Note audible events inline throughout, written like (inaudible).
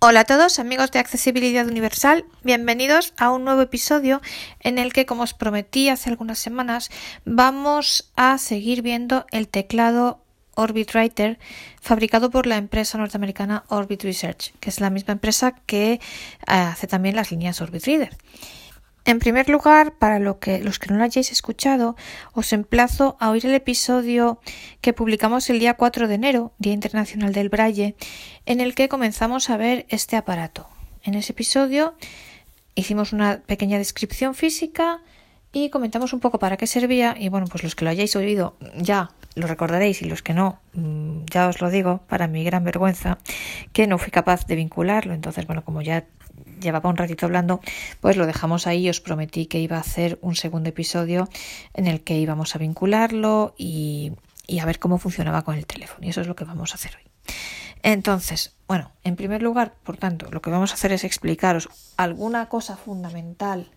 Hola a todos amigos de Accesibilidad Universal, bienvenidos a un nuevo episodio en el que, como os prometí hace algunas semanas, vamos a seguir viendo el teclado Orbit Writer fabricado por la empresa norteamericana Orbit Research, que es la misma empresa que eh, hace también las líneas Orbit Reader. En primer lugar, para lo que, los que no lo hayáis escuchado, os emplazo a oír el episodio que publicamos el día 4 de enero, Día Internacional del Braille, en el que comenzamos a ver este aparato. En ese episodio hicimos una pequeña descripción física y comentamos un poco para qué servía y bueno, pues los que lo hayáis oído ya lo recordaréis y los que no, mm, ya os lo digo, para mi gran vergüenza, que no fui capaz de vincularlo. Entonces, bueno, como ya llevaba un ratito hablando, pues lo dejamos ahí. Os prometí que iba a hacer un segundo episodio en el que íbamos a vincularlo y, a ver cómo funcionaba con el teléfono. Y eso es lo que vamos a hacer hoy. Entonces, bueno, en primer lugar, por tanto, lo que vamos a hacer es explicaros alguna cosa fundamental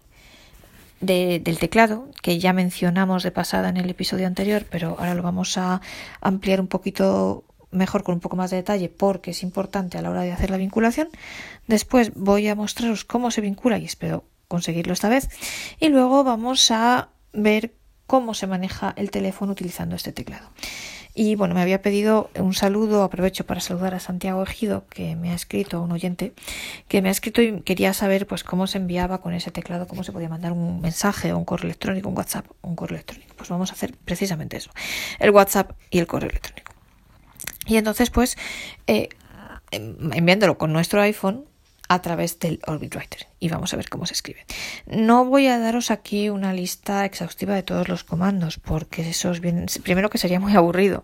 del teclado que ya mencionamos de pasada en el episodio anterior, pero ahora lo vamos a ampliar un poquito mejor con un poco más de detalle porque es importante a la hora de hacer la vinculación. Después voy a mostraros cómo se vincula y espero conseguirlo esta vez. Y luego vamos a ver cómo se maneja el teléfono utilizando este teclado. Y bueno, me había pedido un saludo, aprovecho para saludar a Santiago Ejido, que me ha escrito, un oyente, que me ha escrito y quería saber pues cómo se enviaba con ese teclado, cómo se podía mandar un mensaje un correo electrónico, un WhatsApp, un correo electrónico. Pues vamos a hacer precisamente eso, el WhatsApp y el correo electrónico. Y entonces, pues, eh, enviándolo con nuestro iPhone a través del Orbit Writer y vamos a ver cómo se escribe. No voy a daros aquí una lista exhaustiva de todos los comandos porque esos vienen, primero que sería muy aburrido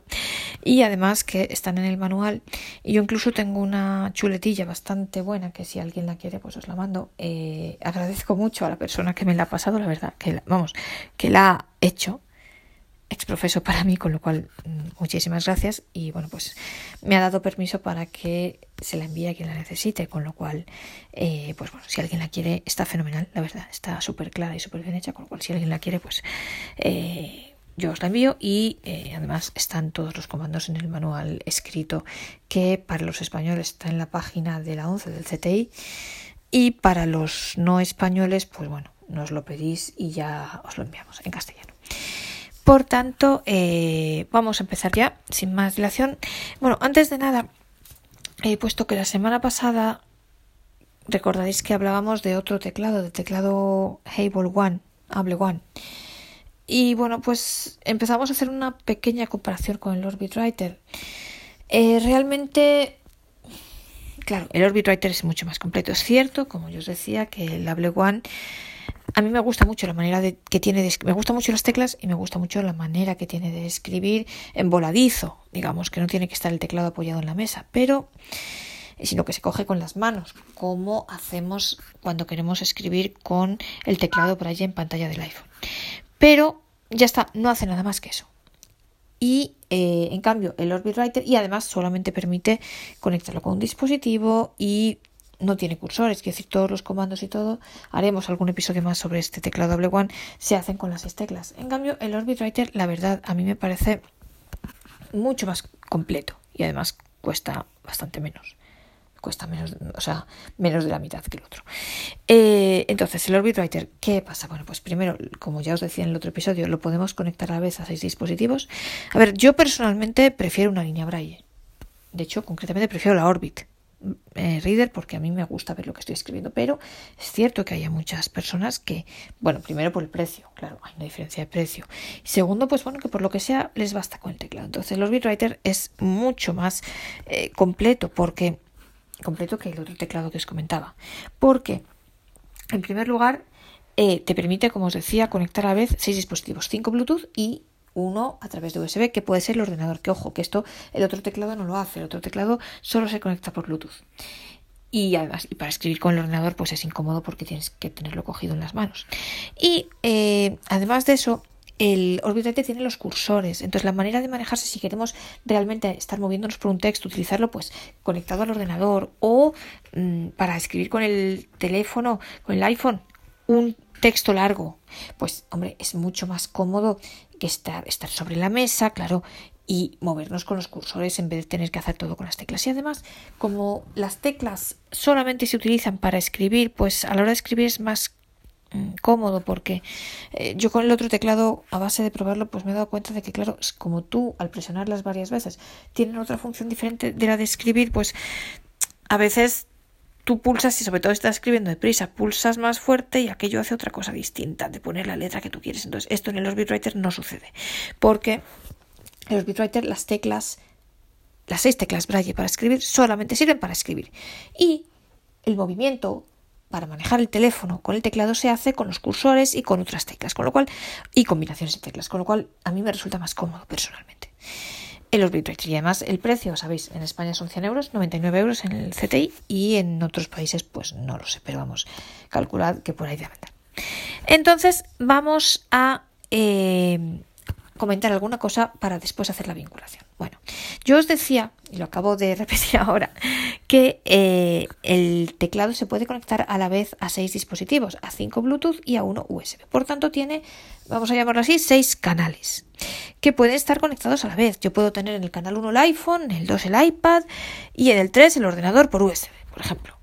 y además que están en el manual y yo incluso tengo una chuletilla bastante buena que si alguien la quiere pues os la mando. Eh, agradezco mucho a la persona que me la ha pasado, la verdad, que vamos, que la ha hecho exprofeso para mí, con lo cual mm, muchísimas gracias y bueno, pues me ha dado permiso para que se la envíe a quien la necesite, con lo cual, eh, pues bueno, si alguien la quiere, está fenomenal, la verdad, está súper clara y súper bien hecha, con lo cual si alguien la quiere, pues eh, yo os la envío y eh, además están todos los comandos en el manual escrito que para los españoles está en la página de la 11 del CTI y para los no españoles, pues bueno, nos lo pedís y ya os lo enviamos en castellano. Por tanto, eh, vamos a empezar ya, sin más dilación. Bueno, antes de nada, he puesto que la semana pasada recordaréis que hablábamos de otro teclado, del teclado Hable One, Hable One. Y bueno, pues empezamos a hacer una pequeña comparación con el Orbit Writer. Eh, realmente, claro, el Orbit Writer es mucho más completo. Es cierto, como yo os decía, que el Hable One a mí me gusta mucho la manera de, que tiene de, me gusta mucho las teclas y me gusta mucho la manera que tiene de escribir en voladizo, digamos, que no tiene que estar el teclado apoyado en la mesa, pero sino que se coge con las manos, como hacemos cuando queremos escribir con el teclado por allí en pantalla del iPhone. Pero ya está, no hace nada más que eso. Y eh, en cambio, el Orbit Writer, y además solamente permite conectarlo con un dispositivo y no tiene cursores, es decir, todos los comandos y todo, haremos algún episodio más sobre este teclado Double One, se hacen con las seis teclas. En cambio, el Orbit Writer, la verdad, a mí me parece mucho más completo y además cuesta bastante menos. Cuesta menos, o sea, menos de la mitad que el otro. Eh, entonces, el Orbit Writer, ¿qué pasa? Bueno, pues primero, como ya os decía en el otro episodio, lo podemos conectar a la vez a seis dispositivos. A ver, yo personalmente prefiero una línea Braille. De hecho, concretamente prefiero la Orbit, eh, reader porque a mí me gusta ver lo que estoy escribiendo, pero es cierto que hay muchas personas que, bueno, primero por el precio, claro, hay una diferencia de precio. Y segundo, pues bueno, que por lo que sea les basta con el teclado. Entonces, los BitWriter es mucho más eh, completo porque completo que el otro teclado que os comentaba. Porque, en primer lugar, eh, te permite, como os decía, conectar a la vez seis dispositivos, cinco Bluetooth y uno a través de USB, que puede ser el ordenador. Que ojo, que esto el otro teclado no lo hace, el otro teclado solo se conecta por Bluetooth. Y además, y para escribir con el ordenador, pues es incómodo porque tienes que tenerlo cogido en las manos. Y eh, además de eso, el Orbit tiene los cursores. Entonces, la manera de manejarse, si queremos realmente estar moviéndonos por un texto, utilizarlo pues conectado al ordenador o mm, para escribir con el teléfono, con el iPhone, un texto largo, pues hombre, es mucho más cómodo que estar, estar sobre la mesa, claro, y movernos con los cursores en vez de tener que hacer todo con las teclas. Y además, como las teclas solamente se utilizan para escribir, pues a la hora de escribir es más mm, cómodo porque eh, yo con el otro teclado a base de probarlo pues me he dado cuenta de que claro como tú al presionarlas varias veces tienen otra función diferente de la de escribir pues a veces tú pulsas y sobre todo estás escribiendo deprisa, pulsas más fuerte y aquello hace otra cosa distinta de poner la letra que tú quieres. Entonces, esto en el Writer no sucede. Porque en el Writer las teclas, las seis teclas Braille para escribir solamente sirven para escribir. Y el movimiento para manejar el teléfono con el teclado se hace con los cursores y con otras teclas, con lo cual, y combinaciones de teclas, con lo cual a mí me resulta más cómodo personalmente en los. Y además el precio, sabéis, en España son 100 euros, 99 euros en el CTI y en otros países pues no lo sé, pero vamos, calculad que por ahí debe andar. Entonces vamos a eh, comentar alguna cosa para después hacer la vinculación. Bueno, yo os decía, y lo acabo de (laughs) repetir ahora, que eh, el teclado se puede conectar a la vez a seis dispositivos, a cinco Bluetooth y a uno USB. Por tanto, tiene, vamos a llamarlo así, seis canales que pueden estar conectados a la vez. Yo puedo tener en el canal 1 el iPhone, en el 2 el iPad y en el 3 el ordenador por USB, por ejemplo.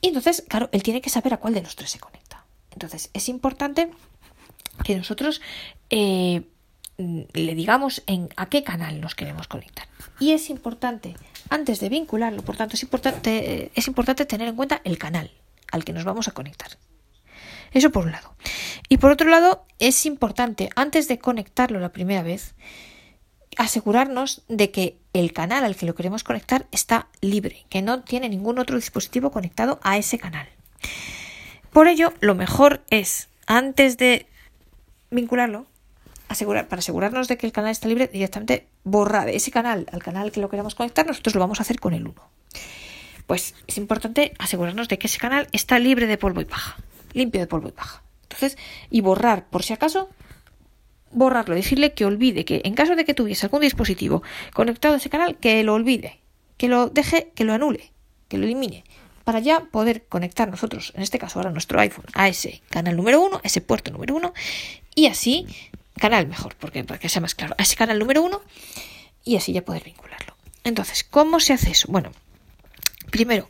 Y entonces, claro, él tiene que saber a cuál de los tres se conecta. Entonces, es importante que nosotros eh, le digamos en a qué canal nos queremos conectar. Y es importante, antes de vincularlo, por tanto, es importante, eh, es importante tener en cuenta el canal al que nos vamos a conectar. Eso por un lado. Y por otro lado, es importante, antes de conectarlo la primera vez, asegurarnos de que el canal al que lo queremos conectar está libre, que no tiene ningún otro dispositivo conectado a ese canal. Por ello, lo mejor es, antes de vincularlo, asegurar, para asegurarnos de que el canal está libre, directamente borrar ese canal al canal que lo queremos conectar, nosotros lo vamos a hacer con el 1. Pues es importante asegurarnos de que ese canal está libre de polvo y paja limpio de polvo y paja. Entonces, y borrar, por si acaso, borrarlo, decirle que olvide, que en caso de que tuviese algún dispositivo conectado a ese canal, que lo olvide, que lo deje, que lo anule, que lo elimine, para ya poder conectar nosotros, en este caso ahora nuestro iPhone, a ese canal número uno, ese puerto número uno, y así, canal mejor, porque para que sea más claro, a ese canal número uno, y así ya poder vincularlo. Entonces, ¿cómo se hace eso? Bueno, primero,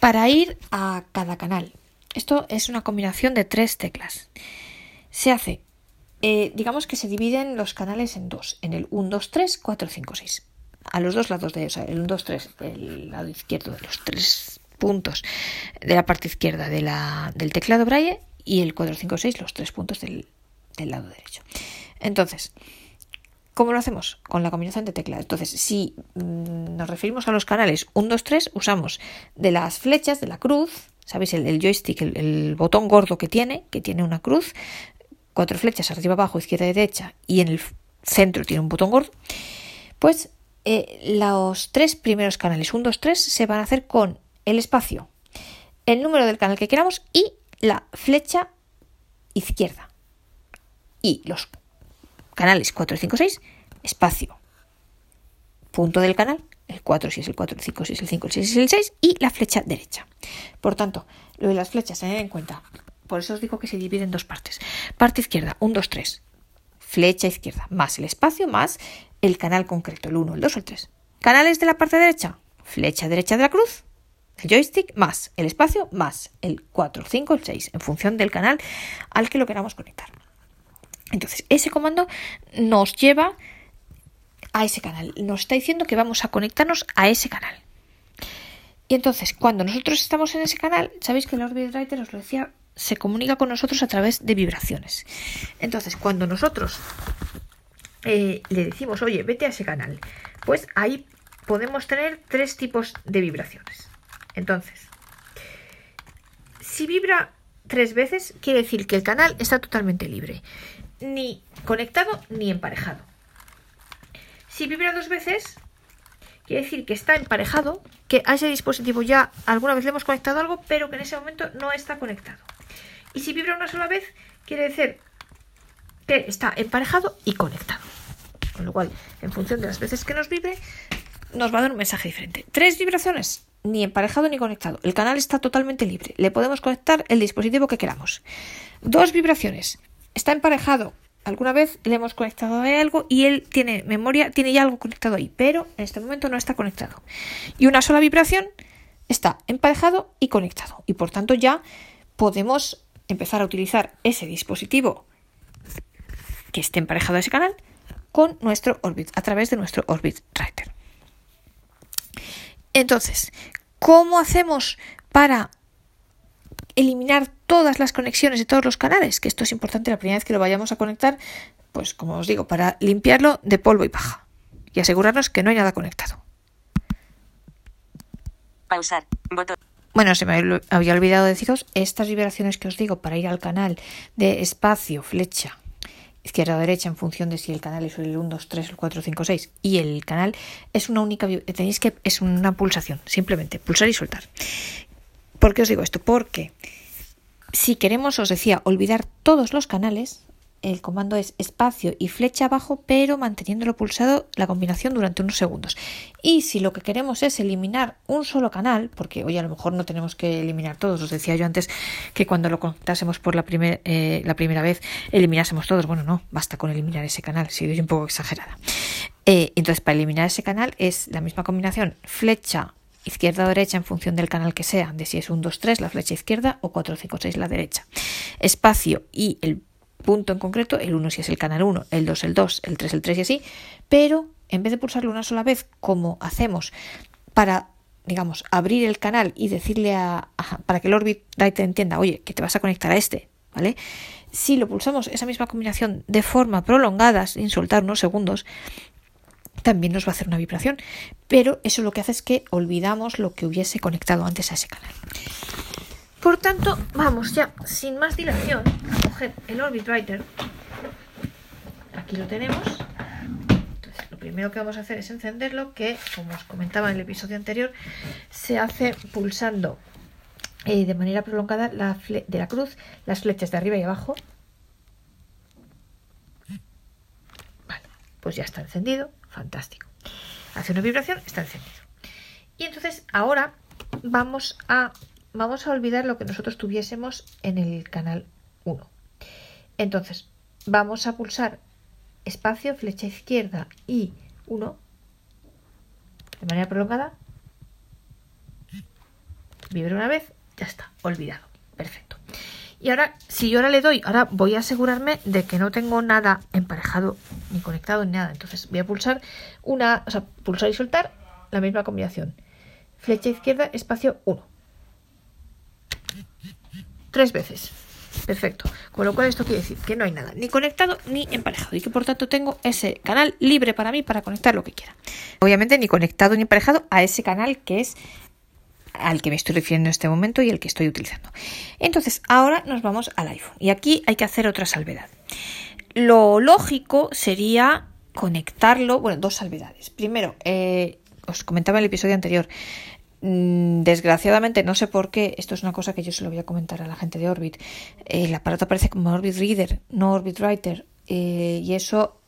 para ir a cada canal, esto es una combinación de tres teclas. Se hace, eh, digamos que se dividen los canales en dos, en el 1, 2, 3, 4, 5, 6. A los dos lados de, o sea, el 1, 2, 3, el lado izquierdo de los tres puntos de la parte izquierda de la, del teclado Braille y el 4, 5, 6, los tres puntos del, del lado derecho. Entonces, ¿Cómo lo hacemos? Con la combinación de teclas. Entonces, si mm, nos referimos a los canales 1, 2, 3, usamos de las flechas de la cruz ¿sabéis? El, joystick, el, botón gordo que tiene, que tiene una cruz, cuatro flechas arriba, abajo, izquierda y derecha, y en el centro tiene un botón gordo, pues eh, los tres primeros canales, 1, 2, 3, se van a hacer con el espacio, el número del canal que queramos y la flecha izquierda. Y los canales 4, 5, 6, espacio, punto del canal, el 4 si es el 4, el 5 si es el 5, el 6 si es el 6 y la flecha derecha. Por tanto, lo de las flechas, tener en cuenta. Por eso os digo que se divide en dos partes. Parte izquierda, 1, 2, 3. Flecha izquierda, más el espacio, más el canal concreto, el 1, el 2 o el 3. Canales de la parte derecha, flecha derecha de la cruz, el joystick, más el espacio, más el 4, 5, el 6, en función del canal al que lo queramos conectar. Entonces, ese comando nos lleva a ese canal. Nos está diciendo que vamos a conectarnos a ese canal. Y entonces, cuando nosotros estamos en ese canal, sabéis que el Orbit Writer, os lo decía, se comunica con nosotros a través de vibraciones. Entonces, cuando nosotros eh, le decimos, oye, vete a ese canal, pues ahí podemos tener tres tipos de vibraciones. Entonces, si vibra tres veces, quiere decir que el canal está totalmente libre, ni conectado ni emparejado. Si vibra dos veces, quiere decir que está emparejado, que a ese dispositivo ya alguna vez le hemos conectado algo, pero que en ese momento no está conectado. Y si vibra una sola vez, quiere decir que está emparejado y conectado. Con lo cual, en función de las veces que nos vibre, nos va a dar un mensaje diferente. Tres vibraciones, ni emparejado ni conectado. El canal está totalmente libre. Le podemos conectar el dispositivo que queramos. Dos vibraciones. Está emparejado alguna vez le hemos conectado a algo y él tiene memoria, tiene ya algo conectado ahí, pero en este momento no está conectado. Y una sola vibración está emparejado y conectado. Y por tanto ya podemos empezar a utilizar ese dispositivo que esté emparejado a ese canal con nuestro Orbit, a través de nuestro Orbit Writer. Entonces, ¿cómo hacemos para eliminar todas las conexiones de todos los canales? Que esto es importante la primera vez que lo vayamos a conectar, pues como os digo, para limpiarlo de polvo y paja y asegurarnos que no hay nada conectado. Pausar. Botón. Bueno, se me había olvidado deciros estas vibraciones que os digo para ir al canal de espacio, flecha, izquierda o derecha en función de si el canal es el 1, 2, 3, el 4, 5, 6 y el canal es una única tenéis que es una pulsación, simplemente pulsar y soltar. ¿Por qué os digo esto? Porque si queremos, os decía, olvidar todos los canales, el comando es espacio y flecha abajo, pero manteniéndolo pulsado la combinación durante unos segundos. Y si lo que queremos es eliminar un solo canal, porque hoy a lo mejor no tenemos que eliminar todos, os decía yo antes que cuando lo contásemos por la, eh, la primera vez eliminásemos todos, bueno, no, basta con eliminar ese canal, si doy un poco exagerada. Eh, entonces, para eliminar ese canal es la misma combinación flecha izquierda o derecha en función del canal que sea, de si es un 2, 3 la flecha izquierda o 4, 5, 6 la derecha. Espacio y el punto en concreto, el 1 si es el canal 1, el 2 el 2, el 3 el 3 y así, pero en vez de pulsarlo una sola vez como hacemos para digamos, abrir el canal y decirle a, para que el Orbit te entienda, oye, que te vas a conectar a este, ¿vale? Si lo pulsamos esa misma combinación de forma prolongada, sin soltar unos segundos, también nos va a hacer una vibración. Pero eso lo que hace es que olvidamos lo que hubiese conectado antes a ese canal. Por tanto, vamos ya, sin más dilación, a coger el Orbit Writer. Aquí lo tenemos. Lo primero que vamos a hacer es encenderlo, que, como os comentaba en el episodio anterior, se hace pulsando eh, de manera prolongada la de la cruz las flechas de arriba y abajo. Vale, pues ya está encendido. Fantástico. Hace una vibración, está encendido. Y entonces ahora vamos a vamos a olvidar lo que nosotros tuviésemos en el canal 1. Entonces, vamos a pulsar espacio, flecha izquierda y 1 de manera prolongada. Vibra una vez, ya está, olvidado. Perfecto. Y ahora, si yo ahora le doy, ahora voy a asegurarme de que no tengo nada emparejado ni conectado ni nada. Entonces voy a pulsar una, o sea, pulsar y soltar la misma combinación. Flecha izquierda, espacio 1 tres veces. Perfecto. Con lo cual esto quiere decir que no hay nada ni conectado ni emparejado y que por tanto tengo ese canal libre para mí para conectar lo que quiera. Obviamente ni conectado ni emparejado a ese canal que es al que me estoy refiriendo en este momento y el que estoy utilizando. Entonces, ahora nos vamos al iPhone y aquí hay que hacer otra salvedad. Lo lógico sería conectarlo, bueno, dos salvedades. Primero, eh, os comentaba en el episodio anterior, Mm, desgraciadamente, no sé por qué, esto es una cosa que yo se lo voy a comentar a la gente de Orbit, el aparato aparece como Orbit Reader, no Orbit Writer, eh, y eso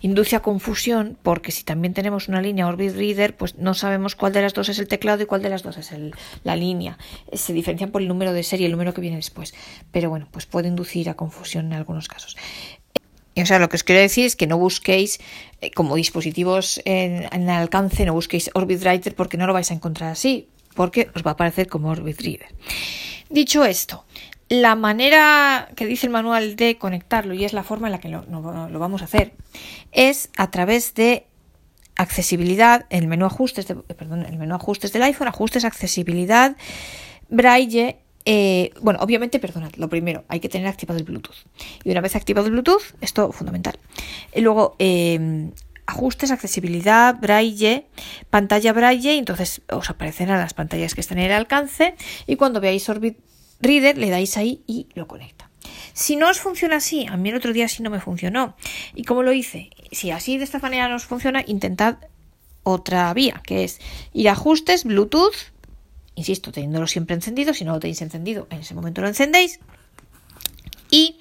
induce a confusión porque si también tenemos una línea Orbit Reader, pues no sabemos cuál de las dos es el teclado y cuál de las dos es la línea. Eh, se diferencian por el número de serie, el número que viene después. Pero bueno, pues puede inducir a confusión en algunos casos. O sea, lo que os quiero decir es que no busquéis eh, como dispositivos en, en, alcance, no busquéis Orbit Writer porque no lo vais a encontrar así, porque os va a aparecer como Orbit Reader. Dicho esto, la manera que dice el manual de conectarlo, y es la forma en la que lo, vamos a hacer, es a través de accesibilidad, el menú ajustes, de, perdón, el menú ajustes del iPhone, ajustes, accesibilidad, braille eh, bueno, obviamente, perdonad, lo primero, hay que tener activado el Bluetooth. Y una vez activado el Bluetooth, esto fundamental. Y luego, eh, ajustes, accesibilidad, braille, pantalla braille, entonces os aparecerán las pantallas que están en el alcance y cuando veáis Orbit Reader le dais ahí y lo conecta. Si no os funciona así, a mí el otro día sí no me funcionó. ¿Y cómo lo hice? Si así de esta manera no os funciona, intentad otra vía, que es ir a ajustes, Bluetooth, insisto, teniéndolo siempre encendido, si no lo tenéis encendido, en ese momento lo encendéis. Y,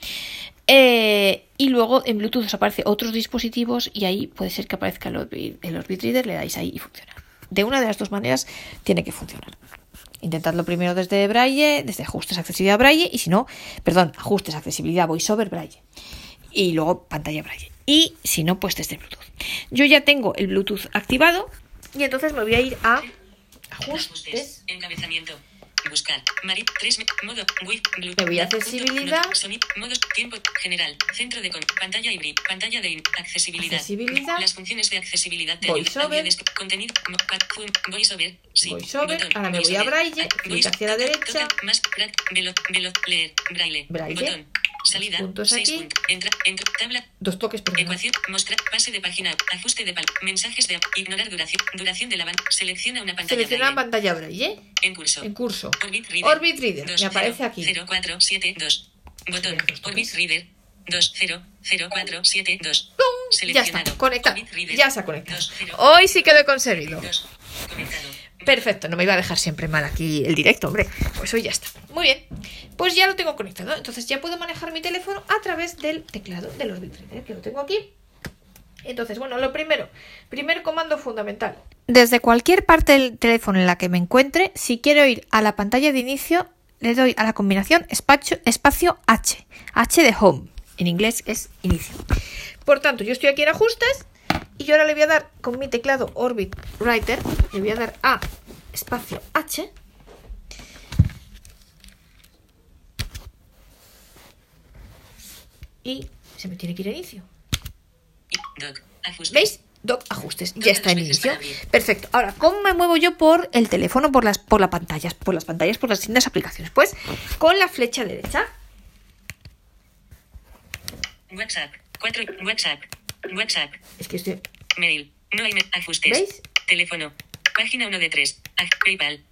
eh, y luego en Bluetooth os aparece otros dispositivos y ahí puede ser que aparezca el el Orbit Reader, le dais ahí y funciona. De una de las dos maneras tiene que funcionar. Intentadlo primero desde Braille, desde ajustes accesibilidad Braille y si no, perdón, ajustes accesibilidad VoiceOver Braille. y luego pantalla braille. Y si no, pues desde Bluetooth. Yo ya tengo el Bluetooth activado y entonces me voy a ir a ajustes. Encabezamiento. Buscar. Mari 3. Modo. Wii. Blue. Me voy a accesibilidad. Sonido. Modos. Tiempo. General. Centro de. Pantalla híbrida. Pantalla de accesibilidad. Accesibilidad. Las funciones de accesibilidad de Voiceover. Contenido. Voiceover. Sí. Voiceover. Ahora me voy a braille, Ah, clic voice- hacia la derecha. Más. Velo. Velo. Leer. Braille. Braille. Botón. Salida. puntos aquí. Entra. Entra. Tabla. Dos toques, perdón. Ecuación, mostrar, pase de página, ajuste de pal, mensajes de ignorar duración, duración de la banda, selecciona una pantalla. Selecciona braille. pantalla braille En curso. en curso. Orbit Reader. Orbit Reader, me aparece aquí. 0472. Botón. Orbit Reader. 200472. ¡Pum! Ya está, conectado. Ya se ha conectado. 20. Hoy sí que lo he conseguido. Perfecto, no me iba a dejar siempre mal aquí el directo, hombre. Pues hoy ya está. Muy bien. Pues ya lo tengo conectado. Entonces ya puedo manejar mi teléfono a través del teclado del Orbit Reader, que lo tengo aquí. Entonces, bueno, lo primero, primer comando fundamental. Desde cualquier parte del teléfono en la que me encuentre, si quiero ir a la pantalla de inicio, le doy a la combinación espacio, espacio H. H de home. En inglés es inicio. Por tanto, yo estoy aquí en ajustes y yo ahora le voy a dar con mi teclado Orbit Writer, le voy a dar a espacio H. Y se me tiene que ir a inicio. Doc. ¿Veis? Doc ajustes. Ya está en inicio. Perfecto. Ahora, ¿cómo me muevo yo por el teléfono, por las, por las pantallas? Por las pantallas, por las distintas aplicaciones. Pues con la flecha derecha. WhatsApp. 4. WhatsApp. WhatsApp. Es que estoy. Mail. No hay ajustes. ¿Veis? Teléfono. Página 1 de 3. PayPal.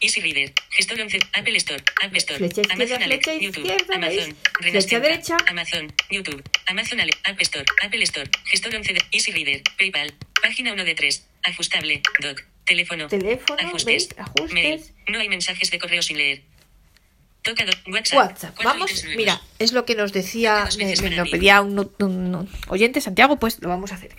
Easy Reader. Gestor 11. Apple Store. App Store. Flecha Amazon flecha YouTube. Amazon. Flecha derecha. Amazon. YouTube. Amazon Ale- App Store. Apple Store. Gestor 11 de Easy Reader. PayPal. Página 1 de 3. Ajustable. Doc. Teléfono. Teléfono, Ajustes. Ajustes. Mail. No hay mensajes de correo sin leer. WhatsApp. Vamos, mira, es lo que nos decía, me, lo pedía un, un- un oyente, Santiago, pues lo vamos a hacer.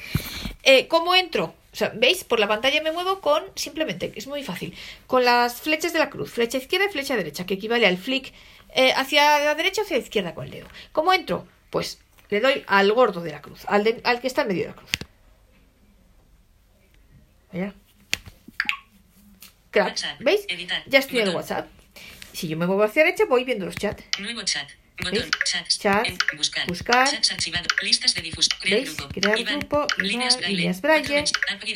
Eh, ¿Cómo entro? O sea, ¿veis? Por la pantalla me muevo con, simplemente, es muy fácil, con las flechas de la cruz, flecha izquierda y flecha derecha, que equivale al flick eh, hacia la derecha o hacia la izquierda con el dedo. ¿Cómo entro? Pues le doy al gordo de la cruz, al, de- al que está en medio de la cruz. Mira. Crack. WhatsApp. ¿Veis? Ya estoy en el. WhatsApp. Si yo me muevo hacia la derecha, voy viendo los chats. Nuevo chat. Botón. Chats. Chat. En- buscar. Buscar. Chats archivado. Listas de difusión. Crear ¿Veis? grupo. Crear Iván. grupo, Líneas braille. líneas braille.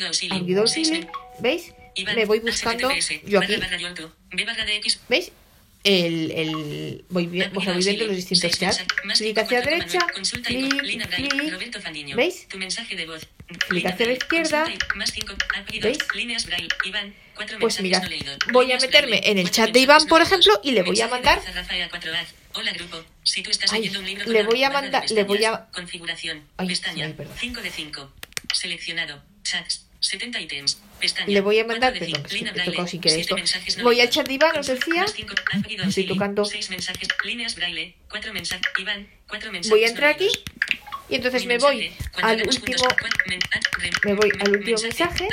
auxilio. Auxilio. men- ¿Veis? Iván, Me voy buscando. HTTPS, Yo barra aquí. barra yolto, B barra de X, ¿Veis? El, el, voy, vi- Ha o sea, pedido voy viendo auxilio. los distintos chats. Clic hacia la derecha. Clic, clic. ¿Veis? Tu mensaje de voz. Clic hacia la izquierda. ¿Veis? Pues mensajes mira, no leídos. voy a meterme en el chat de Iván, por ejemplo, y le voy a de mandar- voz a Rafael 4A. Hola grupo, si tú estás leyendo un libro le voy a de mandar- le voy a- Configuración, pestaña, ay, perdón. 5 de 5. Seleccionado, chats, 70 ítems, pestaña. Le voy a mandar, perdón, que he tocado sin querer esto. Voy al leídos. chat de Iván, os decía. Estoy tocando. seis mensajes, líneas braille, cuatro mensajes, Iván, cuatro mensajes Voy a entrar aquí y entonces me voy al último. me voy al último mensaje.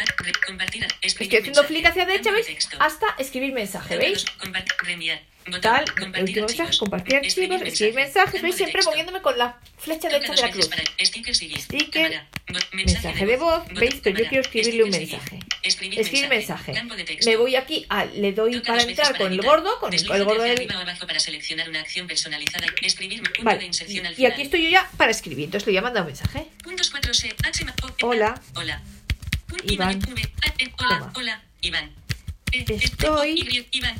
Estoy haciendo clic hacia derecha, ¿veis? Hasta escribir mensaje, ¿veis? Tal, último mensaje, compartir archivos, escribir mensajes, ¿veis? Siempre moviéndome con la flecha derecha de la cruz. Sticker, mensaje de voz, ¿veis? Pero yo quiero escribirle un mensaje. Escribir, mensaje. Me voy aquí, a, le doy para entrar con el gordo, con el, gordo del... Vale, y aquí estoy yo ya para escribir, entonces le voy a mandar un mensaje. Puntos 4C, H, ma- o- Hola. Hola. Iván. E, Hola, Iván. E, Estoy- Iván,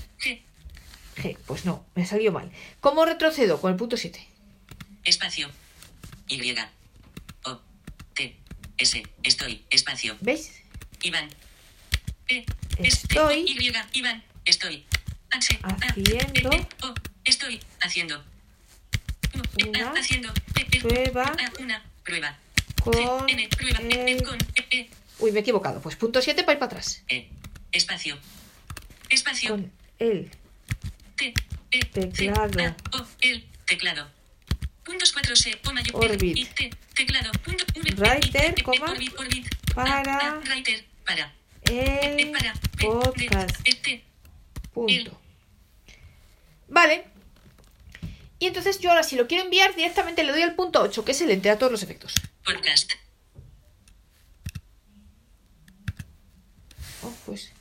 G. Pues no, me salió mal. ¿Cómo retrocedo? Con el punto 7. Espacio. Y. O. T. S. Estoy. Espacio. ¿Veis? Iván. E. Estoy- Y. Iván. Estoy. H. A, Haciendo- E, O. Estoy. Haciendo. E, Una haciendo. E, prueba una prueba. con N. Prueba. Con. E, E. Uy, me he equivocado. Pues punto 7 para ir para atrás. E. Espacio. Espacio. Con el T. E. C, Teclado. A, O. El. Teclado. Puntos 4 C. O mayor. Orbit. I, T. Teclado. Punto. V, Writer, E, E, coma, Orbit. Orbit. para A, A, Writer. Para. E, el para. P, podcast. E, T. Punto. Vale. Y entonces yo ahora si lo quiero enviar directamente le doy al punto 8, que es el entre a todos los efectos. Podcast. Oh, pues.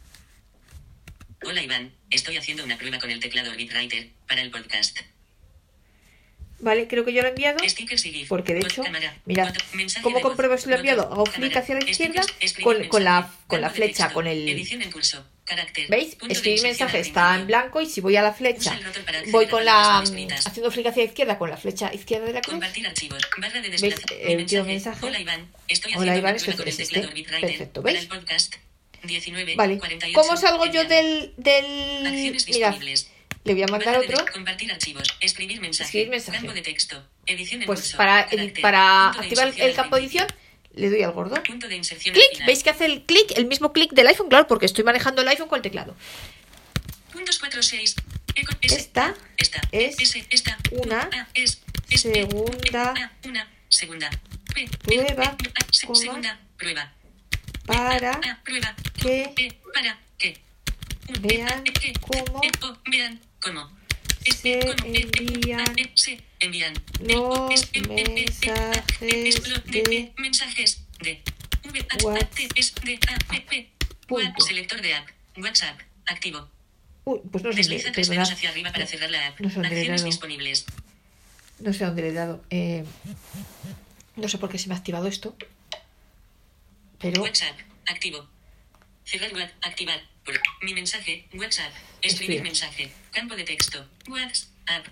Hola Iván, estoy haciendo una prueba con el teclado BitWriter para el podcast. Vale, creo que yo lo he enviado. Porque de hecho, mensaje ¿cómo compruebo si lo he enviado? Hago clic hacia la izquierda Stickers, escribir con, con la, con la flecha, con el... ¿Veis? Escribir mensaje está en blanco y si voy a la flecha, voy con la... haciendo clic hacia la izquierda con la flecha izquierda de la cruz. ¿Veis? último mensaje. Hola Iván, estoy Hola, haciendo Iván, prueba con es el este. Perfecto, ¿veis? El podcast. 19, Vale. 48, ¿Cómo salgo yo del... del... Acciones Mirad, disponibles. le voy a mandar otro. des- Compartir archivos. Escribir mensaje. Escribir mensaje. Campo de texto. Edición en Pues curso. para, Carácter. para activar el, el campo de edición, le doy al gordo. Punto de Clic, final. ¿veis que hace el clic? El mismo clic del iPhone, claro, porque estoy manejando el iPhone con el teclado. Puntos 4, 6. Eco, S, Esta esta, es esta, una A, es, es, segunda una, segunda, prueba, segunda, prueba, para A, prueba, que E, para, que, vean E, que, cómo E, o, vean, cómo, se envían los es, mensajes de, WhatsApp. Selector de app, WhatsApp, activo. Uy, pues no sé, Desliza tres dedos hacia arriba para cerrar la app. no sé Acciones disponibles. no sé dónde le he dado. Eh, no sé por qué se me ha activado esto. Pero WhatsApp, activo. Cerrar web, activar. Mi mensaje, WhatsApp. Escribir mensaje. Campo de texto. WhatsApp.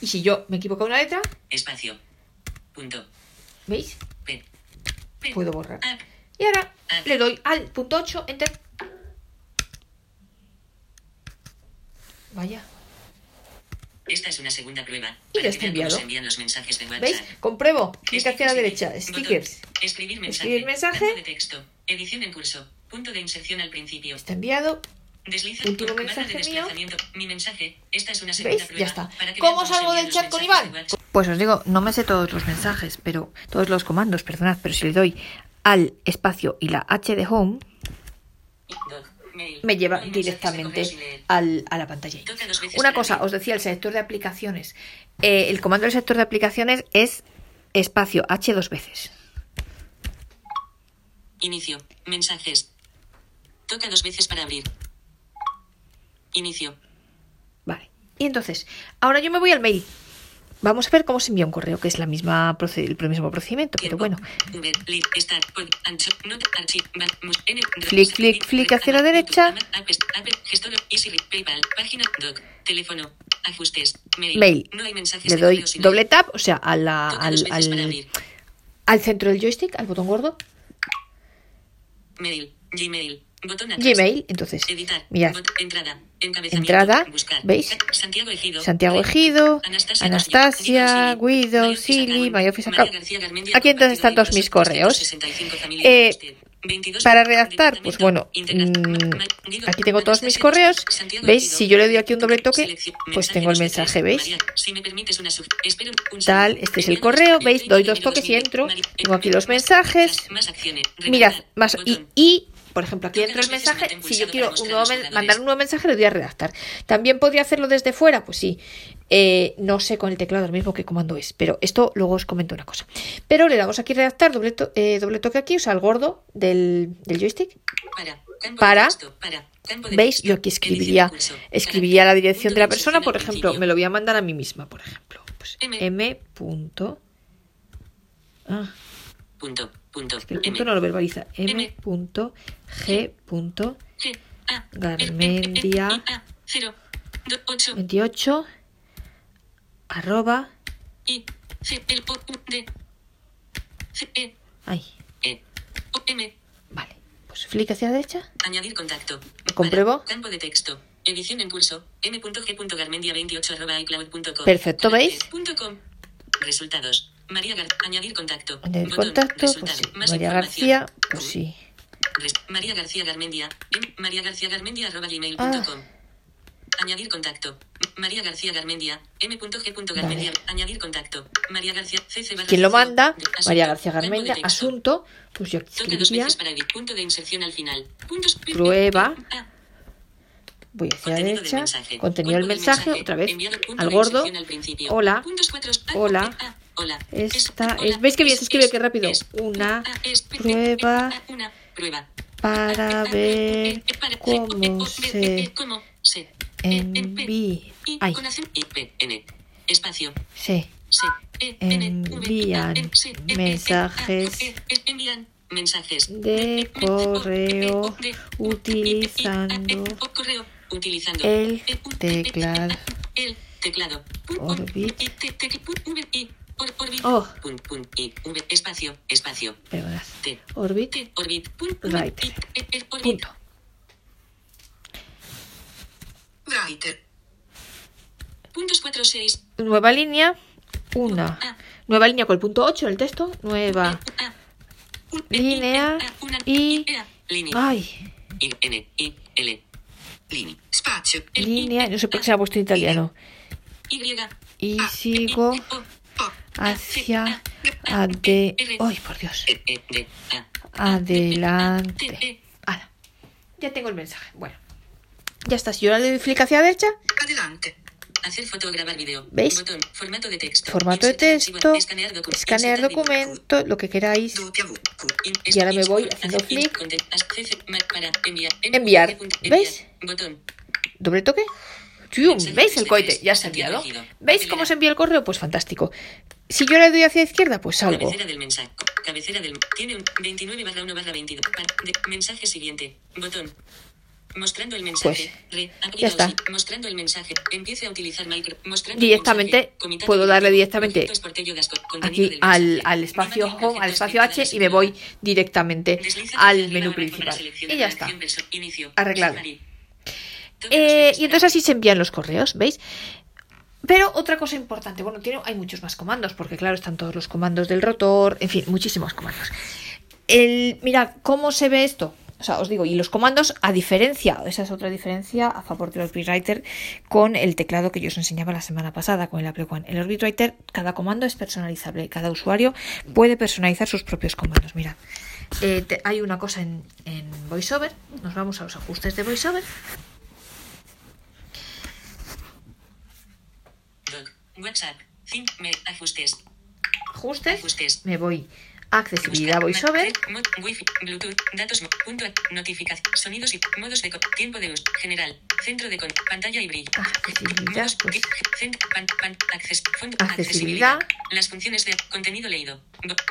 y si yo me equivoco una letra, Espacio. Punto. ¿veis? P. P. Puedo borrar. App. Y ahora Ah. le doy al punto 8, enter. Vaya. Esta es una segunda prueba. Y para lo está enviado. envían los mensajes de WhatsApp. ¿Veis? Compruebo. Clic hacia la derecha. Stickers. Escribir mensaje. Escribir mensaje. De texto. Edición en curso. Punto de inserción al principio. Está enviado. Desliza Último por barra de mensaje mío. desplazamiento. Mi mensaje. Esta es una segunda ¿Veis? prueba. Ya está. ¿Cómo salgo del chat con Iván? Pues os digo, no me sé todos los mensajes, pero todos los comandos, perdonad, pero si le doy al espacio y la H de home, mail. Me lleva directamente al, a la pantalla. Una cosa, os decía, el selector de aplicaciones. Eh, el comando del sector de aplicaciones es espacio H dos veces. Inicio. Mensajes. Toca dos veces para abrir. Inicio. Vale. Y entonces, ahora yo me voy al mail. Vamos a ver cómo se envía un correo, que es la misma el mismo procedimiento, pero bueno. Flick, flick, flick hacia la derecha. Teléfono, ajustes, mail. Le doy doble tap, o sea, a la- Toca al, al centro del joystick, al botón gordo. Mail, Gmail, botón. Gmail, entonces, Editar. mirad, entrada. Encabezamiento. Entrada, Buscar. ¿veis? Santiago Ejido. Santiago Ejido, Anastasia, Anastasia, Guido, García Garmendia, Aquí entonces están todos mis correos. 265 familia Eh, usted. 22 para redactar, pues bueno, mm, aquí tengo todos mis correos. ¿Veis? Si yo le doy aquí un doble toque, pues tengo el mensaje. ¿veis? Tal, este es el correo, ¿veis? 30 Doy dos toques y 2000. entro. Tengo aquí los más- mensajes. Mirad, más y, y, por ejemplo, aquí dentro del mensaje, si yo quiero un nuevo mandar un nuevo mensaje, le doy a redactar. También podría hacerlo desde fuera, pues sí. Eh, no sé con el teclado ahora mismo qué comando es, pero esto luego os comento una cosa. Pero le damos aquí redactar, doble, to- eh, doble toque aquí, o sea, el gordo del, del joystick. Para. ¿Veis? Yo aquí escribiría, escribiría la dirección de la persona, al por ejemplo, me lo voy a mandar a mí misma, por ejemplo. Pues M. M. punto. Ah, Punto, punto, el M, punto no lo verbaliza. M. M. punto G. punto G, A, Garmendia. E, E, E, A, 0, 2, 8, 28 arroba I, C, L, O, U, D, C, E, ay E, O, M, vale pues flick hacia la derecha añadir contacto. Compruebo. Para, campo de texto. Edición en curso. m.g.garmendia28 arroba iCloud.com. Perfecto, ¿veis? Com. Resultados. María Gar añadir contacto. añadir Botón. contacto pues sí. Más María. García pues sí María García Garmendia. María García Garmendia arroba gmail.com. Ah. Añadir contacto. María García Garmendia. m.g.garmendia. Vale. Añadir contacto. María García. CC quien lo manda asunto. María García Garmendia asunto pues yo escribiría. Punto de inserción al final. Puntos. Prueba. A. Voy hacia la derecha. Contenido del mensaje, otra vez. Al gordo. al. Hola. Puntos cuatro, ah, Hola. ah, hola. Esta es- ¿veis qué bien se escribe? es- Qué rápido. es- Una ah, prueba ah, Una prueba. para ver cómo eh, se eh, eh, eh, envía. Ay. Espacio. sí. E, Envían E, E, mensajes E, E, de correo utilizando el E, teclado. el teclado Orbit. Orbit Oh. Pun, pun, espacio espacio. T Orbit. Orbit Punto. Puntos 4 6 Nueva línea. Una. Nueva línea con el punto 8 del texto. Nueva. Línea y- línea Ay. I, N, I, L. Linea. Spazio. Línea. No sé por qué se ha puesto en italiano. Y. Sigo hacia ade... Ay, por Dios. E, E. Adelante. E. Ala. Ya tengo el mensaje. Bueno. Ya está. Si yo ahora le doy clic hacia la derecha, Adelante. Hacer foto grabar video. ¿Veis? Botón. Formato de texto. formato de Insertar archivo. texto, Escanear, docu- documento, lo que queráis. Y ahora me voy haciendo clic. enviar. ¿Veis? Doble toque. ¡Tium! ¿Veis el cohete? Ya se ha enviado. ¿Veis cómo se envía el correo? Pues fantástico. Si yo le doy hacia la izquierda, pues salgo. Cabecera del mensaje. Cabecera del. Tiene un 29 barra 1 barra 22. Pa- de- mensaje siguiente. Botón. Mostrando el mensaje. Re- ya está. Mostrando el mensaje. Empiece a utilizar micro. Mostrando Directamente, puedo darle directamente Aquí al, al espacio home, al espacio H y me voy directamente al menú principal. Y ya está. Arreglado. Eh, y entonces así se envían los correos, ¿veis? Pero otra cosa importante, bueno, tiene, hay muchos más comandos, porque claro, están todos los comandos del rotor, en fin, muchísimos comandos. El, mirad, ¿cómo se ve esto? O sea, os digo, y los comandos, a diferencia, esa es otra diferencia a favor del OrbitWriter con el teclado que yo os enseñaba la semana pasada con el Apple One. El OrbitWriter, cada comando es personalizable, cada usuario puede personalizar sus propios comandos. Mirad, eh, te- hay una cosa en, en VoiceOver, nos vamos a los ajustes de VoiceOver. Doc. WhatsApp. Think. Me. Ajustes. ajustes, Ajustes. me voy accesibilidad voiceover, Mod, Wi-Fi, Bluetooth, datos, punto, notificación, sonidos y modos de tiempo de uso, general, centro de con, pantalla y brillo. Accesibilidad, pues. ti- cent- pan- pan- acces- font- Accesibilidad. Las funciones de contenido leído,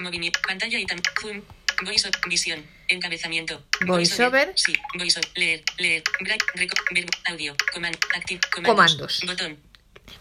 movimiento, pantalla y zoom, voice, visión, encabezamiento, Voiceover. sí, voiceover, leer, leer, break, reco- verbo, audio, command, active, Comandos. botón,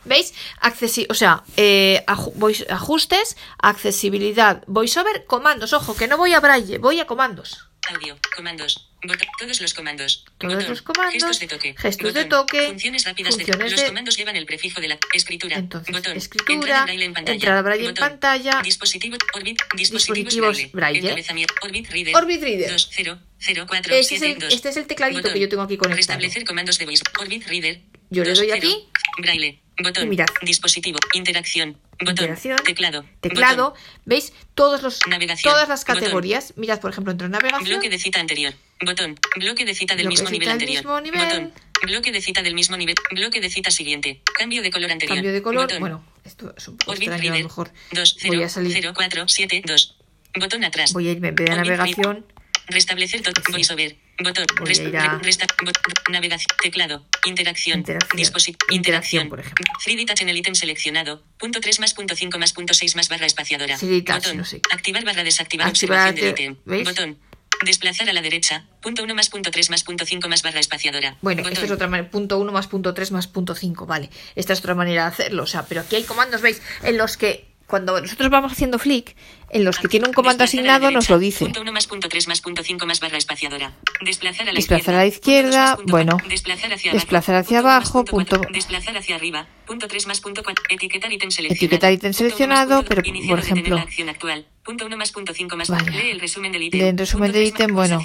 ¿veis? Accesi o sea, eh, ajustes, accesibilidad, voiceover, comandos, ojo, que no voy a braille, voy a comandos. Audio, comandos, botón, todos los comandos. Todos botón, los comandos, Gestos de toque. gestos de toque, Funciones rápidas funciones de Los comandos llevan el prefijo de la escritura. Entonces, botón, escritura, entrada braille en pantalla. entrada braille en botón, pantalla, Dispositivo, Orbit, dispositivos dispositivos, braille. Encabezamiento, Orbit Reader. Orbit Reader. 2, 0, 0, 4, Este es 7, el- 2. este es el tecladito que yo tengo aquí conectado. Restablecer comandos de voice. Orbit Reader. Yo le 2, doy 0, aquí. Braille. Botón. Y mirad. Dispositivo. Interacción. Botón. Interacción, Teclado. teclado, botón, ¿veis? Todos los, Navegación, todas las botón. categorías. Mirad, por ejemplo, entro en navegación. Bloque de cita anterior. Botón. Bloque de cita del mismo nivel anterior. mismo nivel. Botón. Bloque de cita del mismo nivel. Bloque de cita siguiente. Cambio de color anterior. Cambio de color. Bueno, esto es un poco Orbit extraño, a lo mejor 2, voy 0, a salir. 0, 4, 7, 2. Botón atrás. Voy a irme en Orbit navegación. Restablecer todo. Sí. Voiceover. Botón. A Resta- bot- navegación. Teclado. Interacción. Interacción. Disposi- Interacción, por ejemplo. 3D Touch en el ítem seleccionado. Punto 3 más punto 5 más punto 6 más barra espaciadora. 3D Touch, Botón. no sé. Activar barra desactivar Activar, observación del ítem. ¿veis? Botón. Desplazar a la derecha. Punto 1 más punto 3 más punto 5 más barra espaciadora. Bueno, Botón. esta es otra manera. Punto 1 más punto 3 más punto 5. Vale. Esta es otra manera de hacerlo. O sea, pero aquí hay comandos, ¿veis? En los que cuando nosotros vamos haciendo flick, en los que tiene un comando asignado nos lo dice. Punto 1 más punto 3 más punto 5 más barra espaciadora. Desplazar a la izquierda. bueno. Desplazar hacia abajo. Punto Desplazar hacia arriba. Punto 3 más punto 4. Etiquetar ítem seleccionado. Etiquetar ítem seleccionado, pero, por ejemplo-. Punto 1 más punto 5 más. Vaya. Lee el resumen del ítem. El resumen del bueno.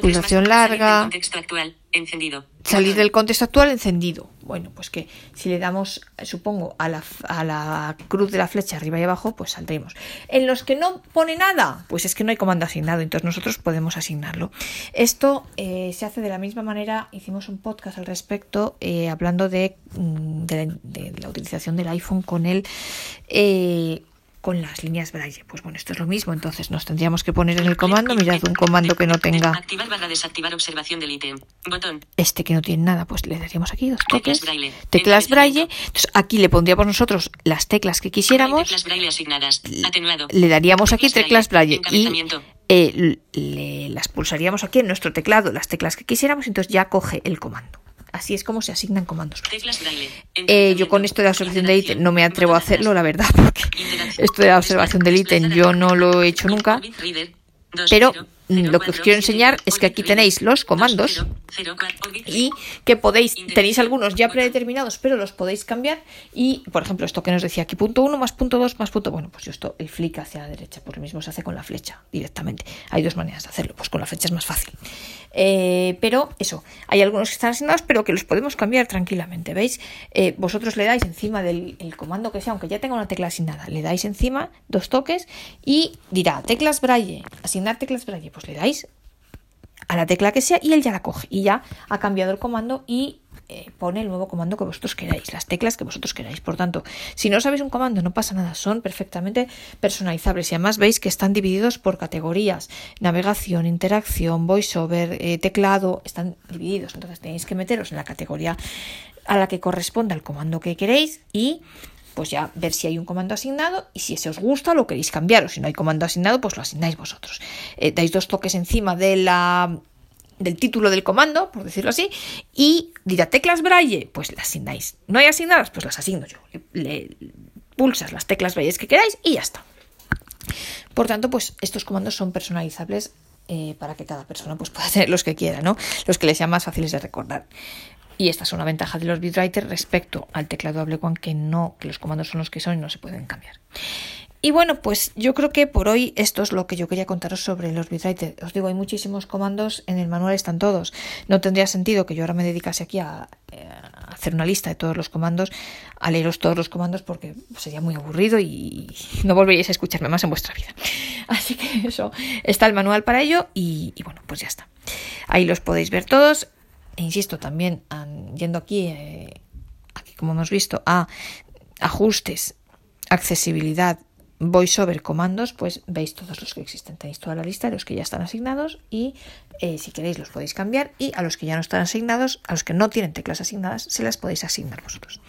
Pulsación larga. Salir del contexto actual. Encendido. Salir Botón. del contexto actual encendido. Bueno, pues que si le damos, supongo, a la, a la cruz de la flecha arriba y abajo, pues saldremos. En los que no pone nada, pues es que no hay comando asignado, entonces nosotros podemos asignarlo. Esto eh, se hace de la misma manera, hicimos un podcast al respecto eh, hablando de, mm, de, la utilización del iPhone con el... Eh, con las líneas Braille. Pues bueno, esto es lo mismo, entonces nos tendríamos que poner en el comando, mirad un comando que no tenga Activar barra desactivar observación del ítem. Botón. este que no tiene nada, pues le daríamos aquí dos Teclas toques, braille. teclas braille, entonces aquí le pondríamos nosotros las teclas que quisiéramos, Teclas braille asignadas. Atenuado. le daríamos aquí teclas braille y eh, le, las pulsaríamos aquí en nuestro teclado, las teclas que quisiéramos, entonces ya coge el comando. Así es como se asignan comandos. Eh, yo con esto de la observación del ítem no me atrevo a hacerlo, la verdad, (laughs) porque esto de la observación del ítem yo no lo he hecho nunca. Pero lo que os quiero enseñar es que aquí tenéis los comandos y que podéis, tenéis algunos ya predeterminados, pero los podéis cambiar. Y, por ejemplo, esto que nos decía aquí, punto 1 más punto 2 más punto. Bueno, pues yo esto, el flick hacia la derecha, pues lo mismo se hace con la flecha directamente. Hay dos maneras de hacerlo, pues con la flecha es más fácil. Eh, pero eso, hay algunos que están asignados, pero que los podemos cambiar tranquilamente. ¿Veis? Eh, vosotros le dais encima del el comando que sea, aunque ya tenga una tecla asignada, le dais encima dos toques y dirá teclas braille, asignar teclas braille, pues le dais a la tecla que sea y él ya la coge y ya ha cambiado el comando y eh, pone el nuevo comando que vosotros queráis, las teclas que vosotros queráis. Por tanto, si no sabéis un comando, no pasa nada, son perfectamente personalizables y además veis que están divididos por categorías, navegación, interacción, voiceover, eh, teclado, están divididos. Entonces tenéis que meteros en la categoría a la que corresponda el comando que queréis y pues ya ver si hay un comando asignado y si ese os gusta lo queréis cambiar o si no hay comando asignado pues lo asignáis vosotros. Eh, dais dos toques encima de la del título del comando, por decirlo así, y dirá teclas braille, pues las asignáis. No hay asignadas, pues las asigno yo. Pulsas las teclas braille que queráis y ya está. Por tanto, pues estos comandos son personalizables eh, para que cada persona pues, pueda (laughs) tener los que quiera, ¿no? Los que les sean más fáciles de recordar. Y esta es una ventaja de los bitwriter respecto al teclado Ablequan que no, que los comandos son los que son y no se pueden cambiar. Y bueno, pues yo creo que por hoy esto es lo que yo quería contaros sobre los bitwriter. Os digo, hay muchísimos comandos, en el manual están todos. No tendría sentido que yo ahora me dedicase aquí a, eh, a hacer una lista de todos los comandos, a leeros todos los comandos porque sería muy aburrido y no volveríais a escucharme más en vuestra vida. (laughs) Así que eso, está el manual para ello y bueno, pues ya está. Ahí los podéis ver todos. E insisto, también yendo aquí, eh, aquí como hemos visto, a ajustes, accesibilidad, voiceover, comandos, pues veis todos los que existen. Tenéis toda la lista de los que ya están asignados y eh, si queréis los podéis cambiar y a los que ya no están asignados, a los que no tienen teclas asignadas, se las podéis asignar vosotros.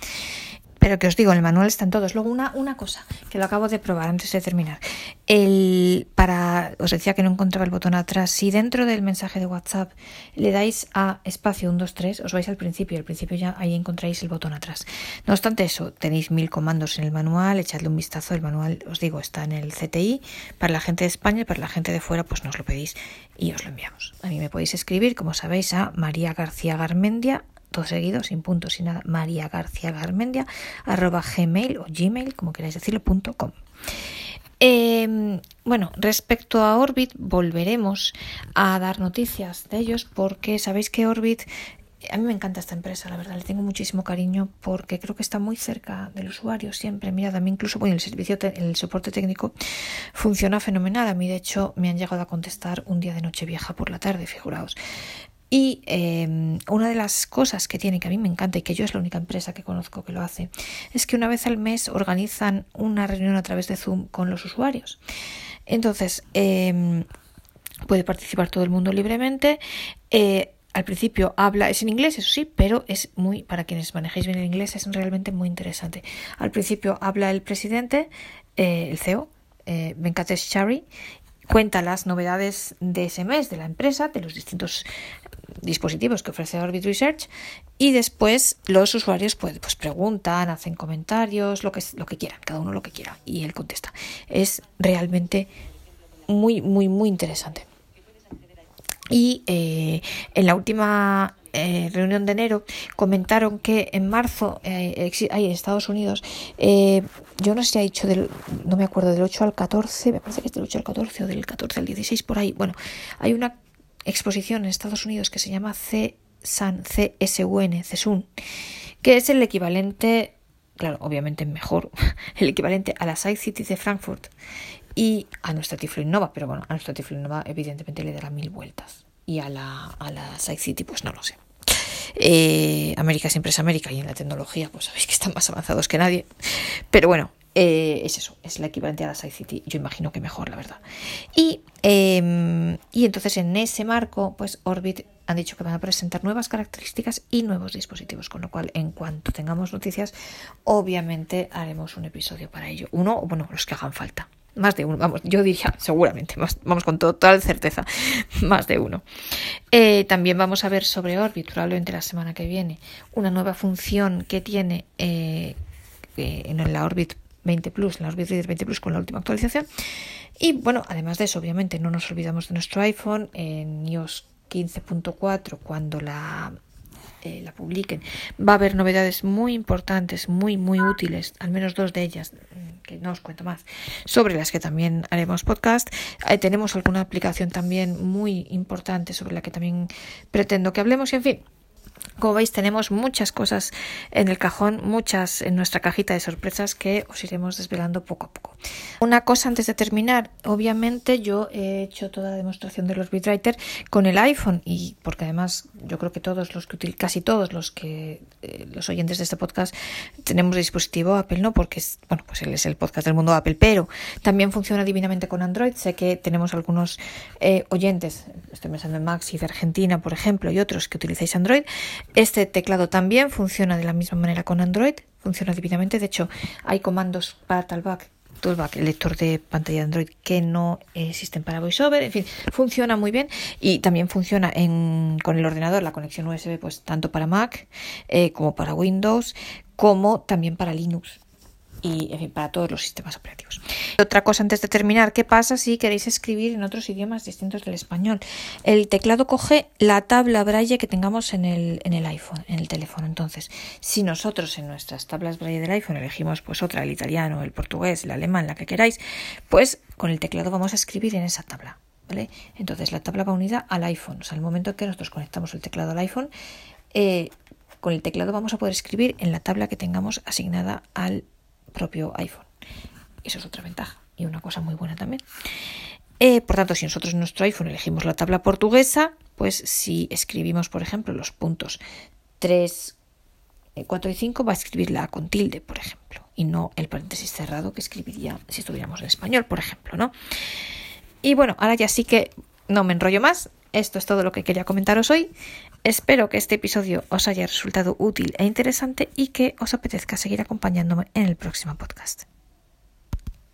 Pero que os digo, el manual están todos. Luego una, una cosa que lo acabo de probar antes de terminar. El, para, os decía que no encontraba el botón atrás. Si dentro del mensaje de WhatsApp le dais a espacio 123, os vais al principio. Al principio ya ahí encontráis el botón atrás. No obstante eso, tenéis mil comandos en el manual. Echadle un vistazo. El manual, os digo, está en el CTI. Para la gente de España y para la gente de fuera, pues nos lo pedís y os lo enviamos. A mí me podéis escribir, como sabéis, a María García Garmendia todo seguido, sin puntos, sin nada, María García Garmendia, arroba gmail o gmail, como queráis decirlo, punto com. Eh, bueno, respecto a Orbit, volveremos a dar noticias de ellos porque sabéis que Orbit, a mí me encanta esta empresa, la verdad, le tengo muchísimo cariño porque creo que está muy cerca del usuario siempre. Mirad, a mí incluso, bueno, el servicio, el soporte técnico funciona fenomenal. A mí, de hecho, me han llegado a contestar un día de noche vieja por la tarde, figuraos. Y eh, una de las cosas que tiene, que a mí me encanta y que yo es la única empresa que conozco que lo hace, es que una vez al mes organizan una reunión a través de Zoom con los usuarios. Entonces, eh, puede participar todo el mundo libremente. Eh, al principio habla, es en inglés, eso sí, pero es muy, para quienes manejéis bien el inglés, es realmente muy interesante. Al principio habla el presidente, eh, el CEO, eh, Venkatesh Chari, cuenta las novedades de ese mes de la empresa, de los distintos dispositivos que ofrece Orbit Research y después los usuarios pues, pues preguntan, hacen comentarios, lo que, lo que quieran, cada uno lo que quiera y él contesta. Es realmente muy, muy, muy interesante. Y eh, en la última eh, reunión de enero comentaron que en marzo eh, hay en Estados Unidos, eh, yo no sé si ha dicho del, no me acuerdo, del 8 al 14, me parece que es del 8 al 14 o del 14 al 16 por ahí. Bueno, hay una exposición en Estados Unidos que se llama CSUN, CSUN, CSUN, que es el equivalente, claro, obviamente mejor, (laughs) el equivalente a la Side City de Frankfurt y a nuestra Tiflo Innova, pero bueno, a nuestra Tiflo Innova evidentemente le dará mil vueltas y a la, a la Side City pues no lo sé. Eh, América siempre es América y en la tecnología pues sabéis que están más avanzados que nadie. Pero bueno, eh, es eso, es la equivalente a la Side City. Yo imagino que mejor, la verdad. Y, em, y entonces en ese marco, pues Orbit han dicho que van a presentar nuevas características y nuevos dispositivos, con lo cual en cuanto tengamos noticias, obviamente haremos un episodio para ello. Uno, bueno, los que hagan falta. Más de uno, vamos, yo diría seguramente, vamos con total certeza, (laughs) más de uno. Eh, también vamos a ver sobre Orbit, probablemente la semana que viene, una nueva función que tiene eh, en la Orbit 20 Plus, la Orbit Reader 20 Plus con la última actualización. Y bueno, además de eso, obviamente no nos olvidamos de nuestro iPhone en iOS 15.4 cuando la eh, la publiquen, va a haber novedades muy importantes, muy, muy útiles, al menos dos de ellas, mm, que no os cuento más, sobre las que también haremos podcast. Eh, tenemos alguna aplicación también muy importante sobre la que también pretendo que hablemos y en fin. Como veis, tenemos muchas cosas en el cajón, muchas en nuestra cajita de sorpresas que os iremos desvelando poco a poco. Una cosa antes de terminar, obviamente yo he hecho toda la demostración de los Bitwriter con el iPhone y porque además yo creo que todos los que casi todos los que eh, los oyentes de este podcast tenemos dispositivo Apple, no porque es, bueno, pues él es el podcast del mundo Apple, pero también funciona divinamente con Android. Sé que tenemos algunos eh, oyentes, estoy pensando en Maxi de Argentina, por ejemplo, y otros que utilizáis Android este teclado también funciona de la misma manera con Android, funciona divinamente. De hecho, hay comandos para Talkback, Talkback, el lector de pantalla de Android, que no existen para VoiceOver. En fin, funciona muy bien y también funciona con el ordenador, la conexión USB, pues tanto para Mac eh, como para Windows, como también para Linux y en fin, para todos los sistemas operativos. Otra cosa antes de terminar, ¿qué pasa si queréis escribir en otros idiomas distintos del español? El teclado coge la tabla braille que tengamos en el, en el iPhone, en el teléfono. Entonces, si nosotros en nuestras tablas braille del iPhone elegimos pues otra, el italiano, el portugués, el alemán, la que queráis, pues con el teclado vamos a escribir en esa tabla. ¿Vale? Entonces la tabla va unida al iPhone. O sea, al momento que nosotros conectamos el teclado al iPhone, eh, con el teclado vamos a poder escribir en la tabla que tengamos asignada al propio iPhone. Eso es otra ventaja y una cosa muy buena también. Eh, por tanto, si nosotros en nuestro iPhone elegimos la tabla portuguesa, pues si escribimos, por ejemplo, los puntos 3, 4 eh, y 5, va a escribir la con tilde, por ejemplo, y no el paréntesis cerrado que escribiría si estuviéramos en español, por ejemplo, ¿no? Y bueno, ahora ya sí que no me enrollo más. Esto es todo lo que quería comentaros hoy. Espero que este episodio os haya resultado útil e interesante y que os apetezca seguir acompañándome en el próximo podcast.